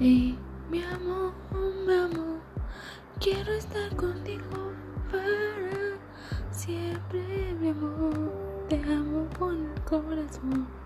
Hey, mi amor, mi amor, quiero estar contigo para siempre, mi amor. Te amo con el corazón.